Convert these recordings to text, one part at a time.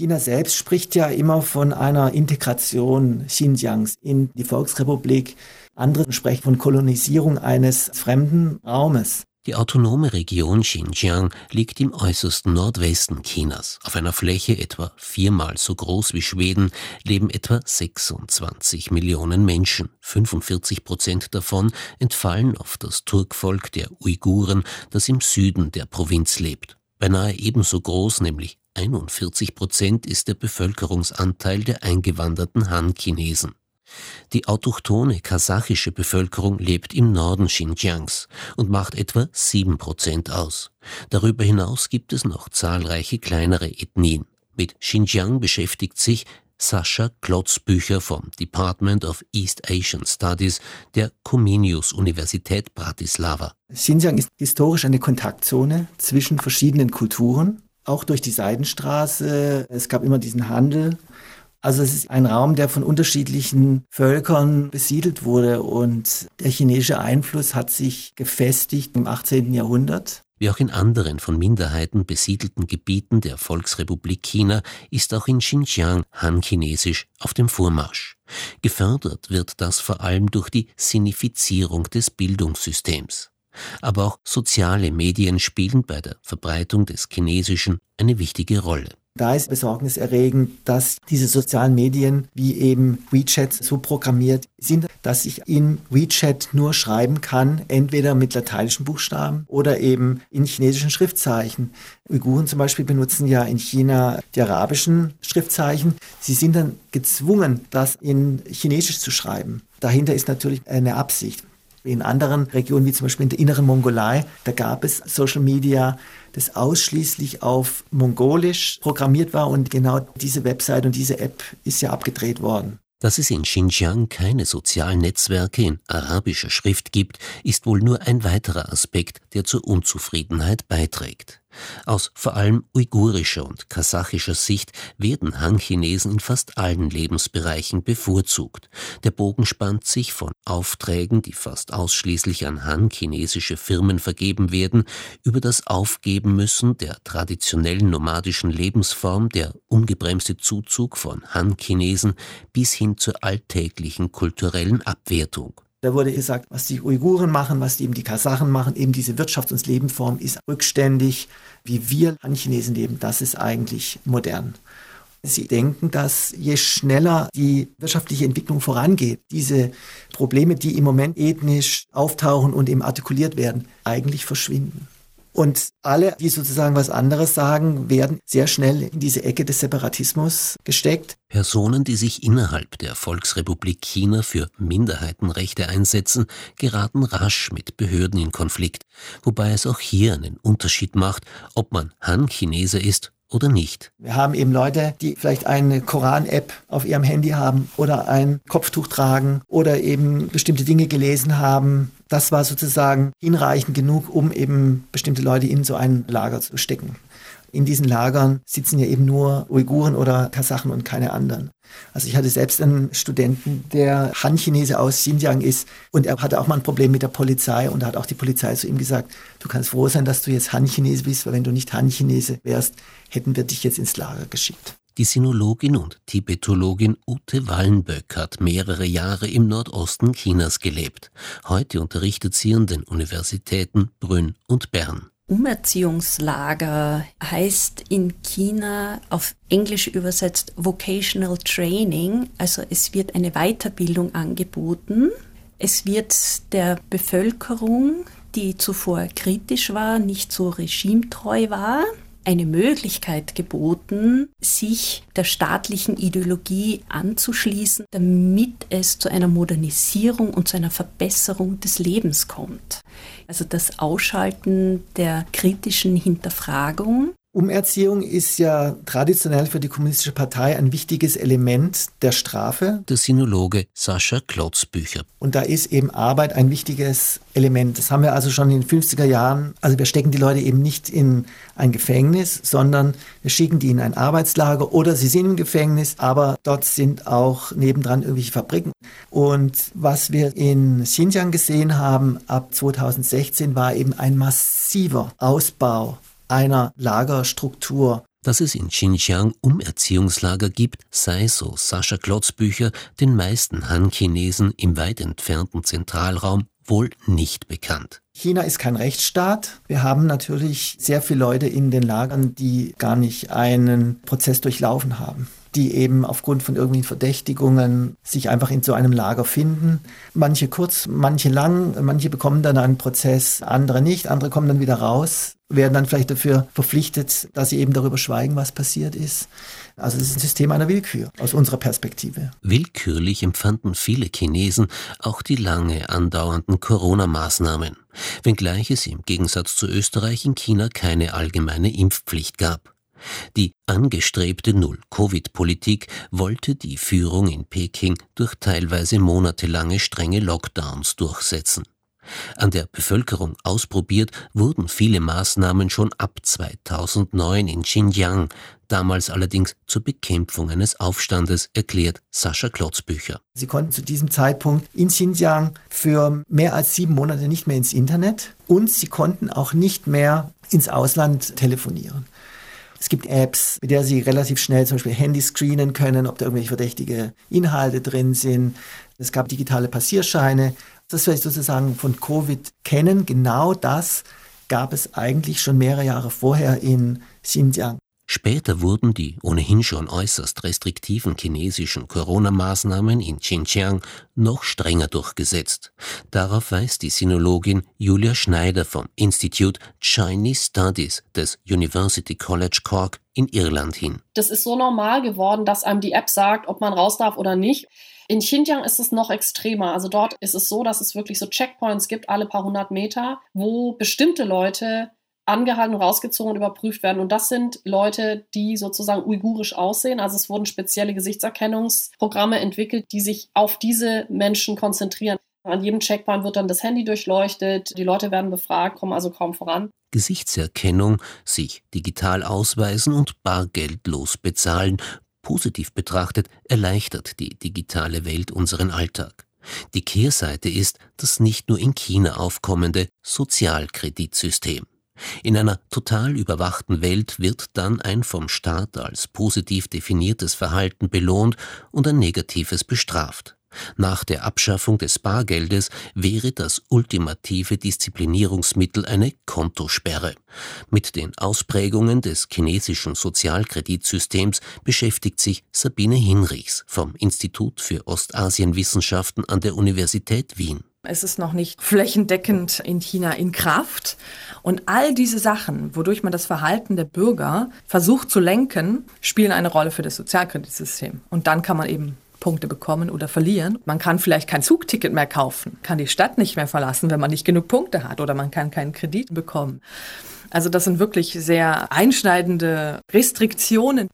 China selbst spricht ja immer von einer Integration Xinjiangs in die Volksrepublik. Andere sprechen von Kolonisierung eines fremden Raumes. Die autonome Region Xinjiang liegt im äußersten Nordwesten Chinas. Auf einer Fläche etwa viermal so groß wie Schweden leben etwa 26 Millionen Menschen. 45 Prozent davon entfallen auf das Turkvolk der Uiguren, das im Süden der Provinz lebt. Beinahe ebenso groß, nämlich 41 Prozent, ist der Bevölkerungsanteil der eingewanderten Han-Chinesen. Die autochthone kasachische Bevölkerung lebt im Norden Xinjiangs und macht etwa sieben Prozent aus. Darüber hinaus gibt es noch zahlreiche kleinere Ethnien. Mit Xinjiang beschäftigt sich Sascha Klotzbücher vom Department of East Asian Studies der Comenius Universität Bratislava. Xinjiang ist historisch eine Kontaktzone zwischen verschiedenen Kulturen, auch durch die Seidenstraße. Es gab immer diesen Handel also es ist ein Raum, der von unterschiedlichen Völkern besiedelt wurde und der chinesische Einfluss hat sich gefestigt im 18. Jahrhundert. Wie auch in anderen von Minderheiten besiedelten Gebieten der Volksrepublik China ist auch in Xinjiang Han-Chinesisch auf dem Vormarsch. Gefördert wird das vor allem durch die Sinifizierung des Bildungssystems. Aber auch soziale Medien spielen bei der Verbreitung des Chinesischen eine wichtige Rolle. Da ist besorgniserregend, dass diese sozialen Medien wie eben WeChat so programmiert sind, dass ich in WeChat nur schreiben kann, entweder mit lateinischen Buchstaben oder eben in chinesischen Schriftzeichen. Uiguren zum Beispiel benutzen ja in China die arabischen Schriftzeichen. Sie sind dann gezwungen, das in Chinesisch zu schreiben. Dahinter ist natürlich eine Absicht. In anderen Regionen, wie zum Beispiel in der inneren Mongolei, da gab es Social Media, das ausschließlich auf Mongolisch programmiert war und genau diese Website und diese App ist ja abgedreht worden. Dass es in Xinjiang keine sozialen Netzwerke in arabischer Schrift gibt, ist wohl nur ein weiterer Aspekt, der zur Unzufriedenheit beiträgt. Aus vor allem uigurischer und kasachischer Sicht werden Han-Chinesen in fast allen Lebensbereichen bevorzugt. Der Bogen spannt sich von Aufträgen, die fast ausschließlich an Han-chinesische Firmen vergeben werden, über das Aufgeben müssen der traditionellen nomadischen Lebensform, der ungebremste Zuzug von Han-Chinesen bis hin zur alltäglichen kulturellen Abwertung. Da wurde gesagt, was die Uiguren machen, was eben die Kasachen machen, eben diese Wirtschafts- und Lebensform ist rückständig. Wie wir an Chinesen leben, das ist eigentlich modern. Sie denken, dass je schneller die wirtschaftliche Entwicklung vorangeht, diese Probleme, die im Moment ethnisch auftauchen und eben artikuliert werden, eigentlich verschwinden. Und alle, die sozusagen was anderes sagen, werden sehr schnell in diese Ecke des Separatismus gesteckt. Personen, die sich innerhalb der Volksrepublik China für Minderheitenrechte einsetzen, geraten rasch mit Behörden in Konflikt, wobei es auch hier einen Unterschied macht, ob man Han-Chinese ist oder nicht. Wir haben eben Leute, die vielleicht eine Koran-App auf ihrem Handy haben oder ein Kopftuch tragen oder eben bestimmte Dinge gelesen haben. Das war sozusagen hinreichend genug, um eben bestimmte Leute in so ein Lager zu stecken. In diesen Lagern sitzen ja eben nur Uiguren oder Kasachen und keine anderen. Also ich hatte selbst einen Studenten, der Han-Chinese aus Xinjiang ist und er hatte auch mal ein Problem mit der Polizei und da hat auch die Polizei zu ihm gesagt, du kannst froh sein, dass du jetzt Han-Chinese bist, weil wenn du nicht Han-Chinese wärst, hätten wir dich jetzt ins Lager geschickt. Die Sinologin und Tibetologin Ute Wallenböck hat mehrere Jahre im Nordosten Chinas gelebt. Heute unterrichtet sie an den Universitäten Brünn und Bern. Umerziehungslager heißt in China auf Englisch übersetzt Vocational Training, also es wird eine Weiterbildung angeboten. Es wird der Bevölkerung, die zuvor kritisch war, nicht so regimetreu war, eine Möglichkeit geboten, sich der staatlichen Ideologie anzuschließen, damit es zu einer Modernisierung und zu einer Verbesserung des Lebens kommt. Also das Ausschalten der kritischen Hinterfragung Umerziehung ist ja traditionell für die Kommunistische Partei ein wichtiges Element der Strafe. Der Sinologe Sascha Klotzbücher. Und da ist eben Arbeit ein wichtiges Element. Das haben wir also schon in den 50er Jahren. Also wir stecken die Leute eben nicht in ein Gefängnis, sondern wir schicken die in ein Arbeitslager oder sie sind im Gefängnis, aber dort sind auch nebendran irgendwelche Fabriken. Und was wir in Xinjiang gesehen haben ab 2016 war eben ein massiver Ausbau einer Lagerstruktur. Dass es in Xinjiang Umerziehungslager gibt, sei, so Sascha Klotzbücher, den meisten Han-Chinesen im weit entfernten Zentralraum wohl nicht bekannt. China ist kein Rechtsstaat. Wir haben natürlich sehr viele Leute in den Lagern, die gar nicht einen Prozess durchlaufen haben die eben aufgrund von irgendwelchen Verdächtigungen sich einfach in so einem Lager finden. Manche kurz, manche lang, manche bekommen dann einen Prozess, andere nicht, andere kommen dann wieder raus, werden dann vielleicht dafür verpflichtet, dass sie eben darüber schweigen, was passiert ist. Also es ist ein System einer Willkür aus unserer Perspektive. Willkürlich empfanden viele Chinesen auch die lange andauernden Corona-Maßnahmen, wenngleich es im Gegensatz zu Österreich in China keine allgemeine Impfpflicht gab. Die angestrebte Null-Covid-Politik wollte die Führung in Peking durch teilweise monatelange strenge Lockdowns durchsetzen. An der Bevölkerung ausprobiert wurden viele Maßnahmen schon ab 2009 in Xinjiang, damals allerdings zur Bekämpfung eines Aufstandes, erklärt Sascha Klotzbücher. Sie konnten zu diesem Zeitpunkt in Xinjiang für mehr als sieben Monate nicht mehr ins Internet und sie konnten auch nicht mehr ins Ausland telefonieren. Es gibt Apps, mit der Sie relativ schnell zum Beispiel Handy screenen können, ob da irgendwelche verdächtige Inhalte drin sind. Es gab digitale Passierscheine. Das, was wir sozusagen von Covid kennen, genau das gab es eigentlich schon mehrere Jahre vorher in Xinjiang. Später wurden die ohnehin schon äußerst restriktiven chinesischen Corona-Maßnahmen in Xinjiang noch strenger durchgesetzt. Darauf weist die Sinologin Julia Schneider vom Institute Chinese Studies des University College Cork in Irland hin. Das ist so normal geworden, dass einem die App sagt, ob man raus darf oder nicht. In Xinjiang ist es noch extremer. Also dort ist es so, dass es wirklich so Checkpoints gibt, alle paar hundert Meter, wo bestimmte Leute angehalten, rausgezogen und überprüft werden. Und das sind Leute, die sozusagen uigurisch aussehen. Also es wurden spezielle Gesichtserkennungsprogramme entwickelt, die sich auf diese Menschen konzentrieren. An jedem Checkpoint wird dann das Handy durchleuchtet, die Leute werden befragt, kommen also kaum voran. Gesichtserkennung, sich digital ausweisen und bargeldlos bezahlen, positiv betrachtet, erleichtert die digitale Welt unseren Alltag. Die Kehrseite ist das nicht nur in China aufkommende Sozialkreditsystem. In einer total überwachten Welt wird dann ein vom Staat als positiv definiertes Verhalten belohnt und ein negatives bestraft. Nach der Abschaffung des Bargeldes wäre das ultimative Disziplinierungsmittel eine Kontosperre. Mit den Ausprägungen des chinesischen Sozialkreditsystems beschäftigt sich Sabine Hinrichs vom Institut für Ostasienwissenschaften an der Universität Wien. Es ist noch nicht flächendeckend in China in Kraft. Und all diese Sachen, wodurch man das Verhalten der Bürger versucht zu lenken, spielen eine Rolle für das Sozialkreditsystem. Und dann kann man eben Punkte bekommen oder verlieren. Man kann vielleicht kein Zugticket mehr kaufen, kann die Stadt nicht mehr verlassen, wenn man nicht genug Punkte hat oder man kann keinen Kredit bekommen. Also das sind wirklich sehr einschneidende Restriktionen.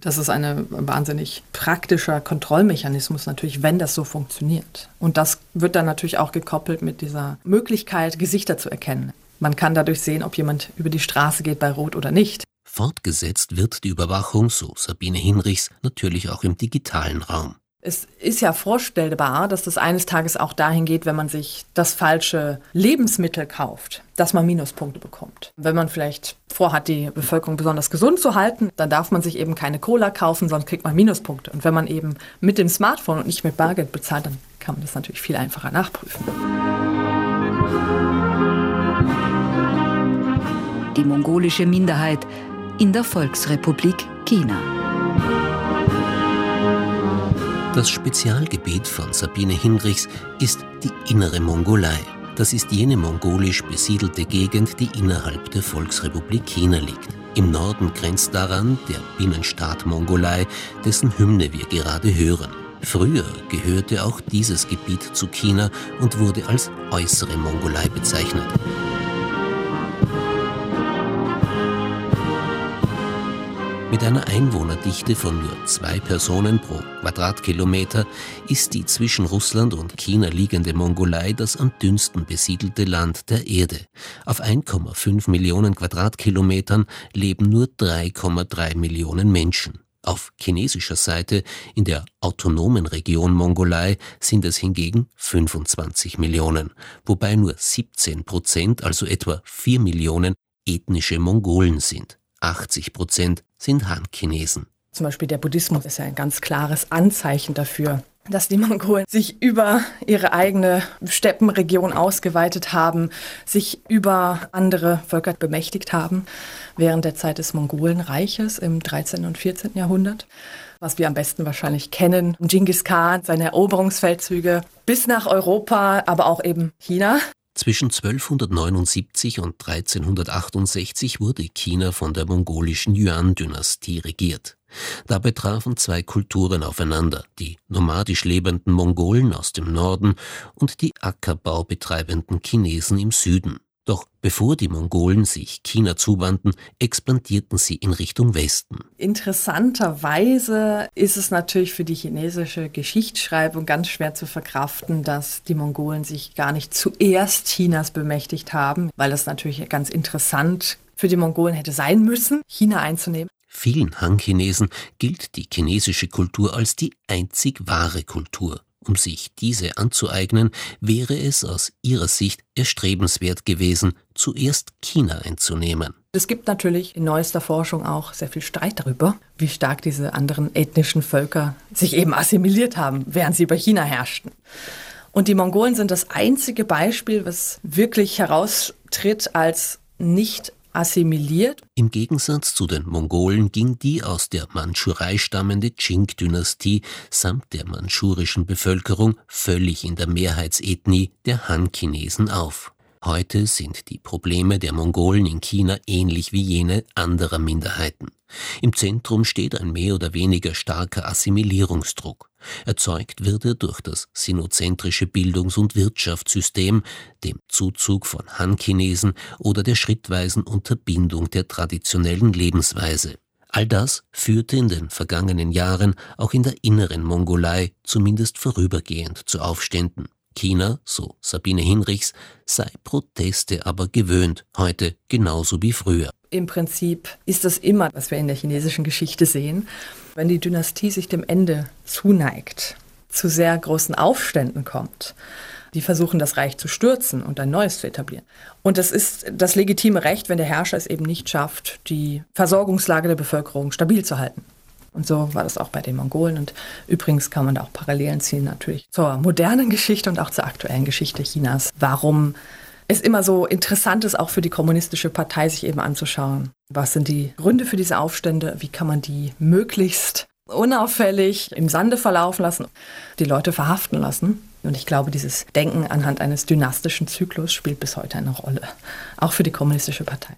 Das ist ein wahnsinnig praktischer Kontrollmechanismus natürlich, wenn das so funktioniert. Und das wird dann natürlich auch gekoppelt mit dieser Möglichkeit, Gesichter zu erkennen. Man kann dadurch sehen, ob jemand über die Straße geht bei Rot oder nicht. Fortgesetzt wird die Überwachung, so Sabine Hinrichs, natürlich auch im digitalen Raum. Es ist ja vorstellbar, dass das eines Tages auch dahin geht, wenn man sich das falsche Lebensmittel kauft, dass man Minuspunkte bekommt. Wenn man vielleicht vorhat, die Bevölkerung besonders gesund zu halten, dann darf man sich eben keine Cola kaufen, sonst kriegt man Minuspunkte. Und wenn man eben mit dem Smartphone und nicht mit Bargeld bezahlt, dann kann man das natürlich viel einfacher nachprüfen. Die mongolische Minderheit in der Volksrepublik China. Das Spezialgebiet von Sabine Hinrichs ist die innere Mongolei. Das ist jene mongolisch besiedelte Gegend, die innerhalb der Volksrepublik China liegt. Im Norden grenzt daran der Binnenstaat Mongolei, dessen Hymne wir gerade hören. Früher gehörte auch dieses Gebiet zu China und wurde als äußere Mongolei bezeichnet. Mit einer Einwohnerdichte von nur zwei Personen pro Quadratkilometer ist die zwischen Russland und China liegende Mongolei das am dünnsten besiedelte Land der Erde. Auf 1,5 Millionen Quadratkilometern leben nur 3,3 Millionen Menschen. Auf chinesischer Seite, in der autonomen Region Mongolei, sind es hingegen 25 Millionen, wobei nur 17 Prozent, also etwa 4 Millionen, ethnische Mongolen sind. 80 Prozent sind Han-Chinesen. Zum Beispiel der Buddhismus ist ja ein ganz klares Anzeichen dafür, dass die Mongolen sich über ihre eigene Steppenregion ausgeweitet haben, sich über andere Völker bemächtigt haben während der Zeit des Mongolenreiches im 13. und 14. Jahrhundert. Was wir am besten wahrscheinlich kennen, Genghis Khan, seine Eroberungsfeldzüge bis nach Europa, aber auch eben China. Zwischen 1279 und 1368 wurde China von der mongolischen Yuan-Dynastie regiert. Dabei trafen zwei Kulturen aufeinander, die nomadisch lebenden Mongolen aus dem Norden und die Ackerbau betreibenden Chinesen im Süden. Doch bevor die Mongolen sich China zuwandten, expandierten sie in Richtung Westen. Interessanterweise ist es natürlich für die chinesische Geschichtsschreibung ganz schwer zu verkraften, dass die Mongolen sich gar nicht zuerst Chinas bemächtigt haben, weil das natürlich ganz interessant für die Mongolen hätte sein müssen, China einzunehmen. Vielen Han-Chinesen gilt die chinesische Kultur als die einzig wahre Kultur. Um sich diese anzueignen, wäre es aus ihrer Sicht erstrebenswert gewesen, zuerst China einzunehmen. Es gibt natürlich in neuester Forschung auch sehr viel Streit darüber, wie stark diese anderen ethnischen Völker sich eben assimiliert haben, während sie über China herrschten. Und die Mongolen sind das einzige Beispiel, was wirklich heraustritt als nicht assimiliert. Im Gegensatz zu den Mongolen ging die aus der Mandschurei stammende Qing-Dynastie samt der mandschurischen Bevölkerung völlig in der Mehrheitsethnie der Han-Chinesen auf. Heute sind die Probleme der Mongolen in China ähnlich wie jene anderer Minderheiten. Im Zentrum steht ein mehr oder weniger starker Assimilierungsdruck. Erzeugt wird er durch das sinozentrische Bildungs- und Wirtschaftssystem, dem Zuzug von Han-Chinesen oder der schrittweisen Unterbindung der traditionellen Lebensweise. All das führte in den vergangenen Jahren auch in der inneren Mongolei zumindest vorübergehend zu Aufständen. China, so Sabine Hinrichs, sei Proteste aber gewöhnt, heute genauso wie früher. Im Prinzip ist das immer, was wir in der chinesischen Geschichte sehen. Wenn die Dynastie sich dem Ende zuneigt, zu sehr großen Aufständen kommt, die versuchen, das Reich zu stürzen und ein neues zu etablieren. Und das ist das legitime Recht, wenn der Herrscher es eben nicht schafft, die Versorgungslage der Bevölkerung stabil zu halten. Und so war das auch bei den Mongolen. Und übrigens kann man da auch Parallelen ziehen natürlich zur modernen Geschichte und auch zur aktuellen Geschichte Chinas. Warum es immer so interessant ist, auch für die kommunistische Partei sich eben anzuschauen. Was sind die Gründe für diese Aufstände? Wie kann man die möglichst unauffällig im Sande verlaufen lassen, die Leute verhaften lassen? Und ich glaube, dieses Denken anhand eines dynastischen Zyklus spielt bis heute eine Rolle, auch für die kommunistische Partei.